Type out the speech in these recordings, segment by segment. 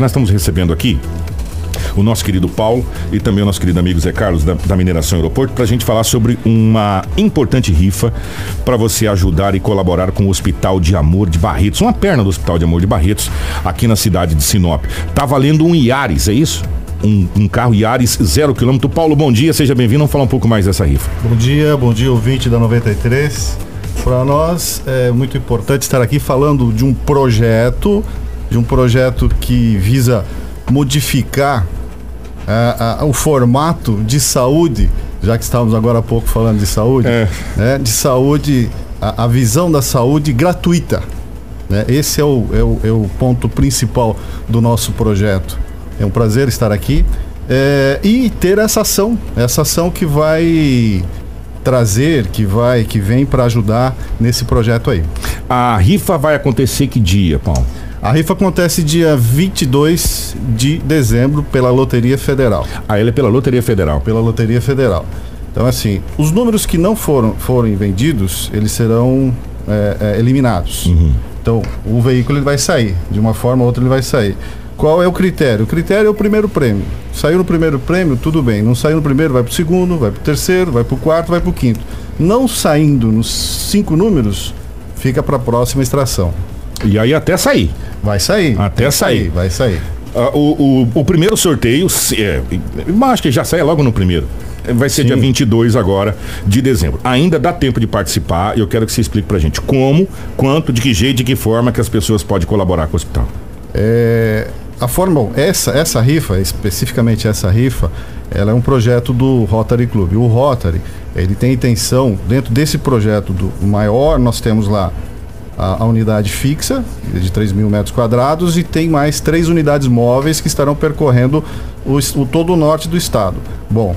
Nós estamos recebendo aqui o nosso querido Paulo e também o nosso querido amigo Zé Carlos da, da Mineração Aeroporto para a gente falar sobre uma importante rifa para você ajudar e colaborar com o Hospital de Amor de Barretos, uma perna do Hospital de Amor de Barretos, aqui na cidade de Sinop. Tá valendo um Iares, é isso? Um, um, carro Yaris zero quilômetro. Paulo, bom dia, seja bem-vindo. Vamos falar um pouco mais dessa rifa. Bom dia, bom dia, ouvinte da 93. Para nós é muito importante estar aqui falando de um projeto, de um projeto que visa modificar a, a, o formato de saúde, já que estávamos agora há pouco falando de saúde, é. né, de saúde, a, a, visão da saúde gratuita. Né? Esse é o, é, o, é o ponto principal do nosso projeto. É um prazer estar aqui é, e ter essa ação, essa ação que vai trazer, que vai, que vem para ajudar nesse projeto aí. A rifa vai acontecer que dia, Paulo? A rifa acontece dia 22 de dezembro pela Loteria Federal. Ah, ela é pela Loteria Federal? Pela Loteria Federal. Então, assim, os números que não foram forem vendidos, eles serão é, é, eliminados. Uhum. Então, o veículo ele vai sair. De uma forma ou outra, ele vai sair. Qual é o critério? O critério é o primeiro prêmio. Saiu no primeiro prêmio, tudo bem. Não saiu no primeiro, vai para o segundo, vai para o terceiro, vai para o quarto, vai para o quinto. Não saindo nos cinco números, fica para a próxima extração. E aí até sair. Vai sair. Até sair. Vai sair. Uh, o, o, o, primeiro sorteio, é, acho que já sai logo no primeiro. Vai ser Sim. dia 22 agora de dezembro. Ainda dá tempo de participar. Eu quero que você explique pra gente como, quanto, de que jeito, de que forma que as pessoas podem colaborar com o hospital. É, a forma, bom, essa, essa rifa, especificamente essa rifa, ela é um projeto do Rotary Club. O Rotary, ele tem intenção, dentro desse projeto do maior, nós temos lá a, a, unidade fixa, de 3 mil metros quadrados, e tem mais três unidades móveis que estarão percorrendo o, o todo o norte do estado. Bom,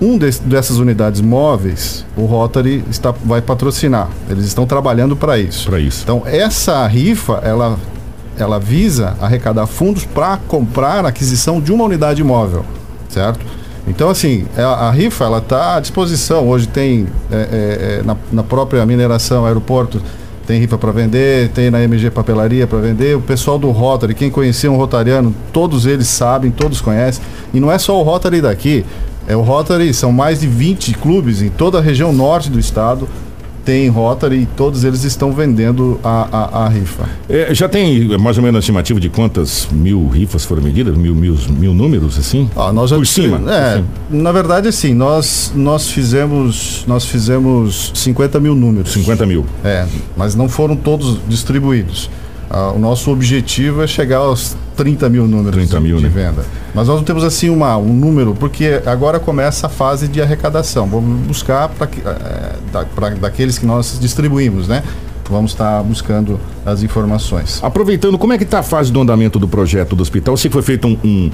um de, dessas unidades móveis, o Rotary está, vai patrocinar. Eles estão trabalhando para isso. Para isso. Então, essa rifa, ela, ela visa arrecadar fundos para comprar a aquisição de uma unidade móvel, certo? Então, assim, a, a rifa ela está à disposição. Hoje tem é, é, é na, na própria mineração, aeroporto, tem rifa para vender, tem na MG Papelaria para vender. O pessoal do Rotary, quem conhecia um rotariano, todos eles sabem, todos conhecem. E não é só o Rotary daqui, é o Rotary, são mais de 20 clubes em toda a região norte do estado tem Rotary e todos eles estão vendendo a, a, a rifa. É, já tem mais ou menos estimativa de quantas mil rifas foram vendidas? Mil, mil, mil números, assim? Ah, nós já Por cima? É, assim. na verdade, assim, nós, nós fizemos nós fizemos 50 mil números. 50 mil. É, mas não foram todos distribuídos. Ah, o nosso objetivo é chegar aos 30 mil números 30 mil, de, né? venda. Mas nós não temos assim uma, um número, porque agora começa a fase de arrecadação. Vamos buscar para é, da, daqueles que nós distribuímos, né? Vamos estar buscando as informações. Aproveitando, como é que está a fase do andamento do projeto do hospital? Se foi feito um, um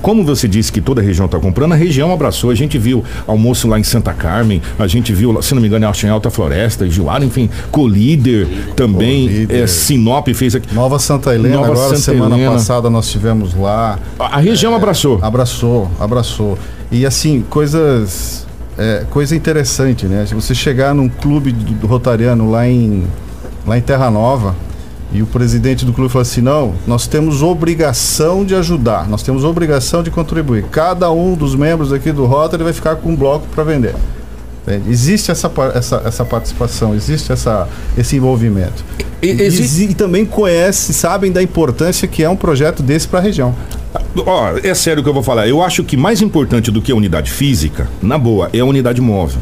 como você disse que toda a região está comprando, a região abraçou. A gente viu almoço lá em Santa Carmen, a gente viu, se não me engano, em Alta Floresta, Juara, enfim, Colíder também, Colíder. É, Sinop fez aqui. Nova Santa Helena, Nova agora Santa semana Helena. passada nós tivemos lá. A, a região é, abraçou. Abraçou, abraçou. E assim, coisas é, coisa interessante, né? Se você chegar num clube do, Rotariano lá em, lá em Terra Nova e o presidente do clube fala assim: não, nós temos obrigação de ajudar, nós temos obrigação de contribuir. Cada um dos membros aqui do Rotary vai ficar com um bloco para vender. Existe essa, essa, essa participação, existe essa, esse envolvimento. E, existe... e, e também conhece, sabem da importância que é um projeto desse para a região. Ó, é sério que eu vou falar. Eu acho que mais importante do que a unidade física, na boa, é a unidade móvel.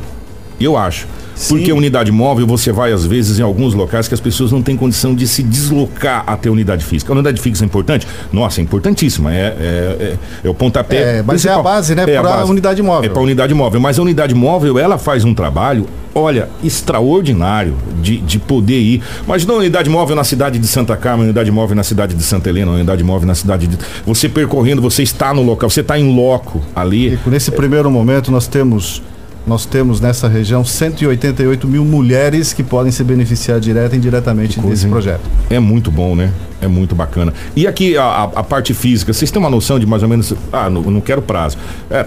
Eu acho. Sim. Porque unidade móvel, você vai às vezes em alguns locais que as pessoas não têm condição de se deslocar até a unidade física. A unidade física é importante? Nossa, é importantíssima. É, é, é, é o pontapé. É, mas principal. é a base, né? É para a unidade móvel. É para a unidade móvel. Mas a unidade móvel, ela faz um trabalho olha, extraordinário de, de poder ir. Imagina uma unidade móvel na cidade de Santa Carmen, uma unidade móvel na cidade de Santa Helena, uma unidade móvel na cidade de. Você percorrendo, você está no local, você está em loco ali. E nesse primeiro momento nós temos nós temos nessa região 188 mil mulheres que podem se beneficiar direta e indiretamente coisa, desse projeto. É muito bom, né? É muito bacana. E aqui a, a, parte física, vocês têm uma noção de mais ou menos. Ah, não, não quero prazo. É,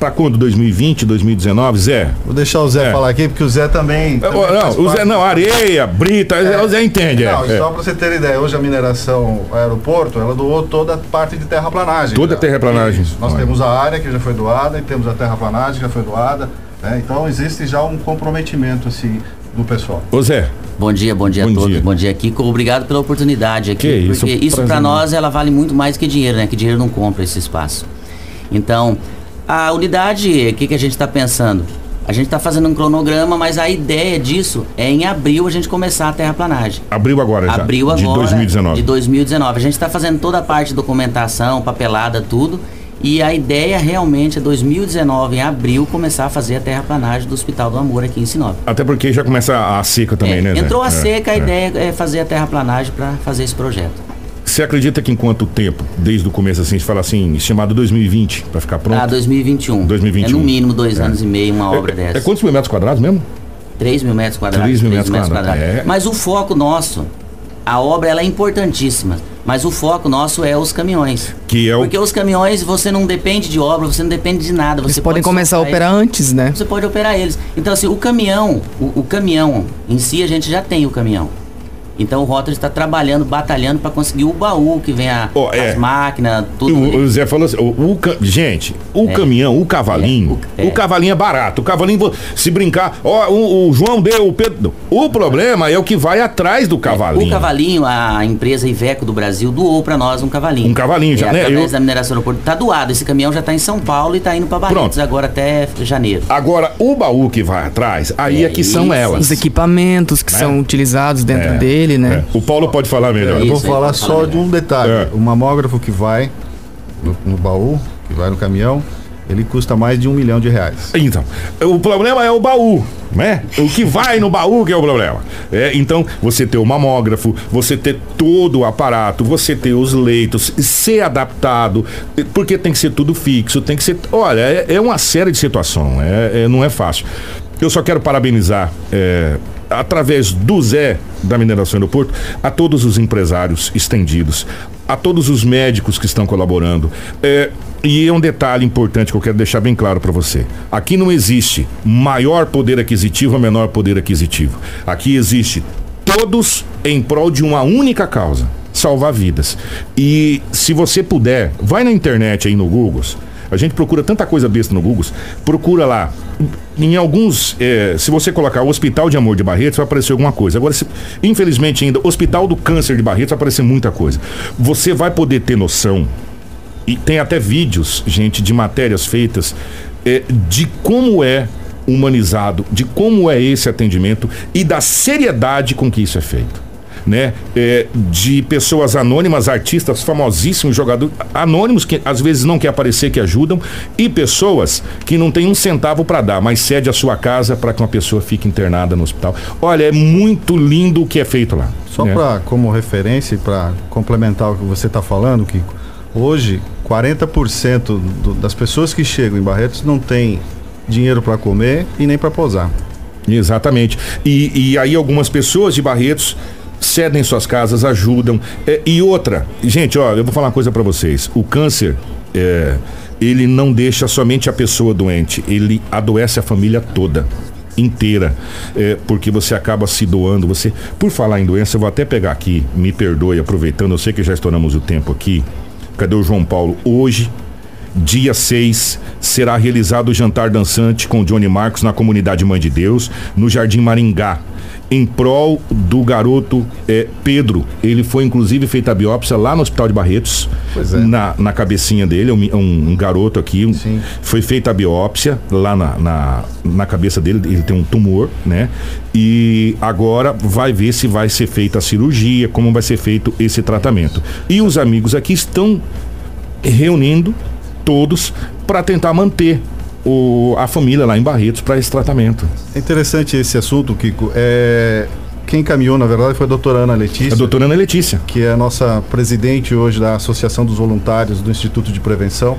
para quando? 2020, 2019, Zé? Vou deixar o Zé É. falar aqui, porque o Zé também. É, também não, o Zé não, areia, brita, o Zé entende. é, Não, é. só para você ter ideia, hoje a mineração aeroporto, ela doou toda a parte de terraplanagem. Toda já. a terraplanagem. Isso. Nós Olha. temos a área que já foi doada e temos a terraplanagem que já foi doada. né? Então existe já um comprometimento assim do pessoal. Ô Zé, Bom dia, bom dia Bom a todos. dia. Bom dia, Kiko. Obrigado pela oportunidade aqui. Que isso, porque isso para nós ela vale muito mais que dinheiro, né? Que dinheiro não compra esse espaço. Então, a unidade, o que, que a gente está pensando? A gente está fazendo um cronograma, mas a ideia disso é em abril a gente começar a terraplanagem. abriu agora já. Abril agora. De 2019. De 2019. A gente está fazendo toda a parte de documentação, papelada, tudo. E a ideia realmente é 2019, em abril, começar a fazer a terraplanagem do Hospital do Amor aqui em Sinop. Até porque já começa a seca também, É, né? Entrou a É, seca, a é. ideia é fazer a terraplanagem para fazer esse projeto. Você acredita que em quanto tempo, desde o começo assim, você fala assim, estimado 2020, para ficar pronto? Ah, 2021. 2021. É no mínimo dois É. anos e meio uma obra é, dessa. é quantos mil metros quadrados mesmo? 3 mil metros quadrados. 3 mil 3 metros quadrados, é. Mas o foco nosso, a obra ela é importantíssima. Mas o foco nosso é os caminhões. Que é o. Porque os caminhões, você não depende de obra, você não depende de nada. Eles Você podem pode começar a operar antes, né? Você pode operar eles. Então, assim, o caminhão, o, o caminhão em si, a gente já tem o caminhão. Então o Rotary está trabalhando, batalhando para conseguir o baú que vem a, Ó, é. as máquinas, tudo. O, o Zé falou assim, o, o gente, o É. caminhão, o cavalinho, É, o, o- é. cavalinho é barato. O cavalinho, se brincar, ó, o, o João deu, o Pedro. O problema é o que vai atrás do cavalinho. O cavalinho, a empresa Iveco do Brasil doou para nós um cavalinho. Um cavalinho já, é, né? Através Eu- da mineração do Porto. Tá doado. Esse caminhão já tá em São Paulo e tá indo para Barretos Pronto. agora até janeiro. Agora, o baú que vai atrás, aí é, É que são isso. elas. Os equipamentos que Né? são utilizados dentro É, dele, né? é. O Paulo pode falar melhor. Eu vou falar só falar de um detalhe. É. O mamógrafo que vai no, no baú, que vai no caminhão, ele custa mais de um milhão de reais. Então, o problema é o baú, né? O que vai no baú que é o problema. É, então, você ter o mamógrafo, você ter todo o aparato, você ter os leitos, ser adaptado, porque tem que ser tudo fixo, tem que ser. Olha, é, é uma série de situações, é, é- não é fácil. Eu só quero parabenizar, é, através do Zé da Mineração do Porto, a todos os empresários estendidos, a todos os médicos que estão colaborando. É, e é um detalhe importante que eu quero deixar bem claro para você. Aqui não existe maior poder aquisitivo ou menor poder aquisitivo. Aqui existe todos em prol de uma única causa: salvar vidas. E se você puder, vai na internet aí no Google. A gente procura tanta coisa besta no Google. Procura lá. Em alguns, eh, se você colocar Hospital de Amor de Barretos, vai aparecer alguma coisa. Agora, se- infelizmente ainda, Hospital do Câncer de Barretos vai aparecer muita coisa. Você vai poder ter noção e tem até vídeos, gente, de matérias feitas eh, de como é humanizado, de como é esse atendimento e da seriedade com que isso é feito. Né? Eh, de pessoas anônimas, artistas famosíssimos, jogadores anônimos que às vezes não quer aparecer, que ajudam, e pessoas que não tem um centavo para dar, mas cede a sua casa para que uma pessoa fique internada no hospital. Olha, é muito lindo o que é feito lá. Só né? para como referência e para complementar o que você está falando, Kiko, hoje 40% do, das pessoas que chegam em Barretos não tem dinheiro para comer e nem para posar. Exatamente. E, e aí algumas pessoas de Barretos cedem suas casas, ajudam. É, e outra, gente, ó, eu vou falar uma coisa pra vocês. O câncer, é, ele não deixa somente a pessoa doente, ele adoece a família toda. Inteira, É, porque você acaba se doando. Você, por falar em doença, eu vou até pegar aqui, me perdoe, aproveitando, eu sei que já estouramos o tempo aqui. Cadê o João Paulo? Hoje, Dia 6 será realizado o jantar dançante com Johnny Marcos na comunidade Mãe de Deus, no Jardim Maringá, em prol do garoto eh, Pedro. Ele foi inclusive feita a biópsia lá no Hospital de Barretos, Pois é. na, na cabecinha dele, um, um- um garoto aqui. um- Sim. foi feita a biópsia lá na, na, na cabeça dele, ele tem um tumor, né? E agora vai ver se vai ser feita a cirurgia, como vai ser feito esse tratamento. E os amigos aqui estão reunindo todos para tentar manter o, a família lá em Barretos para esse tratamento. É interessante esse assunto, Kiko. É, quem encaminhou, na verdade, foi a doutora Ana Letícia. A doutora Ana Letícia. que é a nossa presidente hoje da Associação dos Voluntários do Instituto de Prevenção.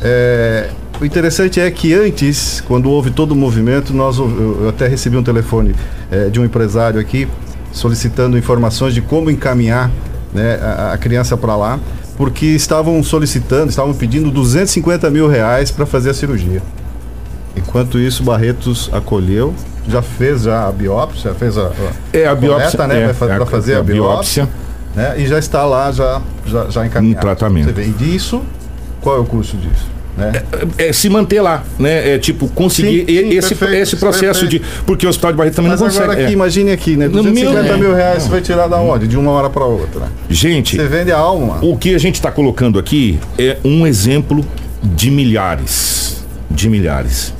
É, o interessante é que antes, quando houve todo o movimento, nós, eu até recebi um telefone é, de um empresário aqui solicitando informações de como encaminhar né, a, a criança para lá. Porque estavam solicitando, estavam pedindo 250 mil reais para fazer a cirurgia. Enquanto isso, Barretos acolheu, já fez já a biópsia, já fez a, a É a biópsia, coleta, né, é, fa- é fazer a, a biópsia, né, e já está lá já já, já encaminhado. Um tratamento. Você vê, e disso, qual é o custo disso? Né? é se manter lá, né? É tipo conseguir Sim, sim, esse, perfeito, esse processo perfeito. de. Porque o Hospital de Barreto também Mas não consegue. agora aqui, é. imagine aqui, né? No 250 meu- mil reais você vai tirar da onde? De uma hora para outra. Gente, Você vende a alma. o que a gente está colocando aqui é um exemplo de milhares. De milhares.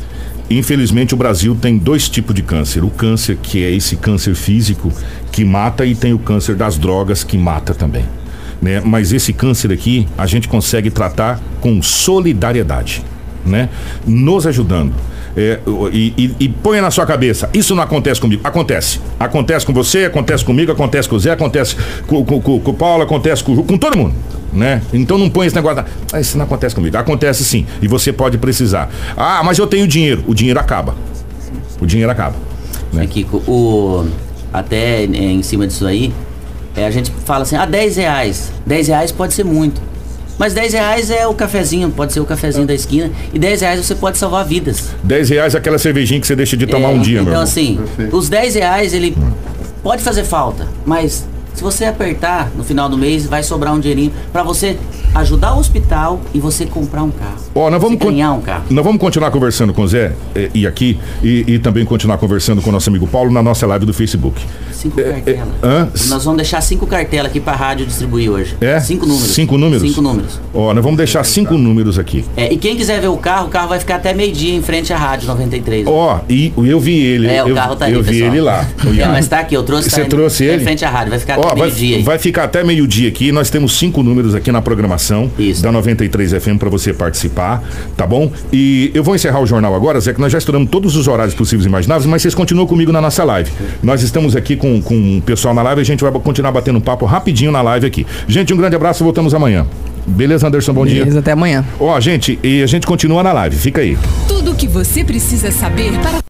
Infelizmente, o Brasil tem dois tipos de câncer. O câncer que é esse câncer físico que mata e tem o câncer das drogas que mata também. Né? Mas esse câncer aqui a gente consegue tratar com solidariedade, né? Nos ajudando. É, e, e, e ponha na sua cabeça, isso não acontece comigo. Acontece. Acontece com você, acontece comigo, acontece com o Zé, acontece com, com, com, com o Paulo, acontece com, com todo mundo. Né? Então não põe esse negócio. Ah, isso não acontece comigo. Acontece sim. E você pode precisar. Ah, mas eu tenho dinheiro. O dinheiro acaba. O dinheiro acaba. Né? Né, Kiko, o, até é, em cima disso aí, é, a gente fala assim, ah, 10 reais. 10 reais pode ser muito. Mas 10 reais é o cafezinho, pode ser o cafezinho da esquina. E 10 reais você pode salvar vidas. 10 reais é aquela cervejinha que você deixa de tomar É, um dia, Então, meu irmão. assim, Perfeito. os 10 reais, ele pode fazer falta, mas se você apertar no final do mês, vai sobrar um dinheirinho pra você ajudar o hospital e você comprar um carro. Ó, nós vamos ganhar um carro. Nós vamos continuar conversando com o Zé eh, e aqui e, e também continuar conversando com o nosso amigo Paulo na nossa live do Facebook. Cinco cartelas. hã? Nós vamos deixar cinco cartelas aqui pra rádio distribuir hoje. É? Cinco números. Cinco números? Cinco números. Ó, nós vamos deixar cinco números aqui. É, e quem quiser ver o carro, o carro vai ficar até meio-dia em frente à rádio 93. Ó, e eu vi ele. É, o eu, carro tá aí, Eu vi pessoal. ele lá. É, mas tá aqui, eu trouxe Você tá trouxe em, ele? Em frente à rádio, vai ficar Ó, vai, vai ficar até meio-dia aqui. Nós temos cinco números aqui na programação Isso. da 93 FM para você participar, tá bom? E eu vou encerrar o jornal agora, Zé, que nós já estouramos todos os horários possíveis e imagináveis, mas vocês continuam comigo na nossa live. Nós estamos aqui com, com o pessoal na live, a gente vai continuar batendo um papo rapidinho na live aqui. Gente, um grande abraço, voltamos amanhã. Beleza, Anderson? Bom dia. Beleza, até amanhã. Ó, gente, e a gente continua na live. Fica aí. Tudo o que você precisa saber para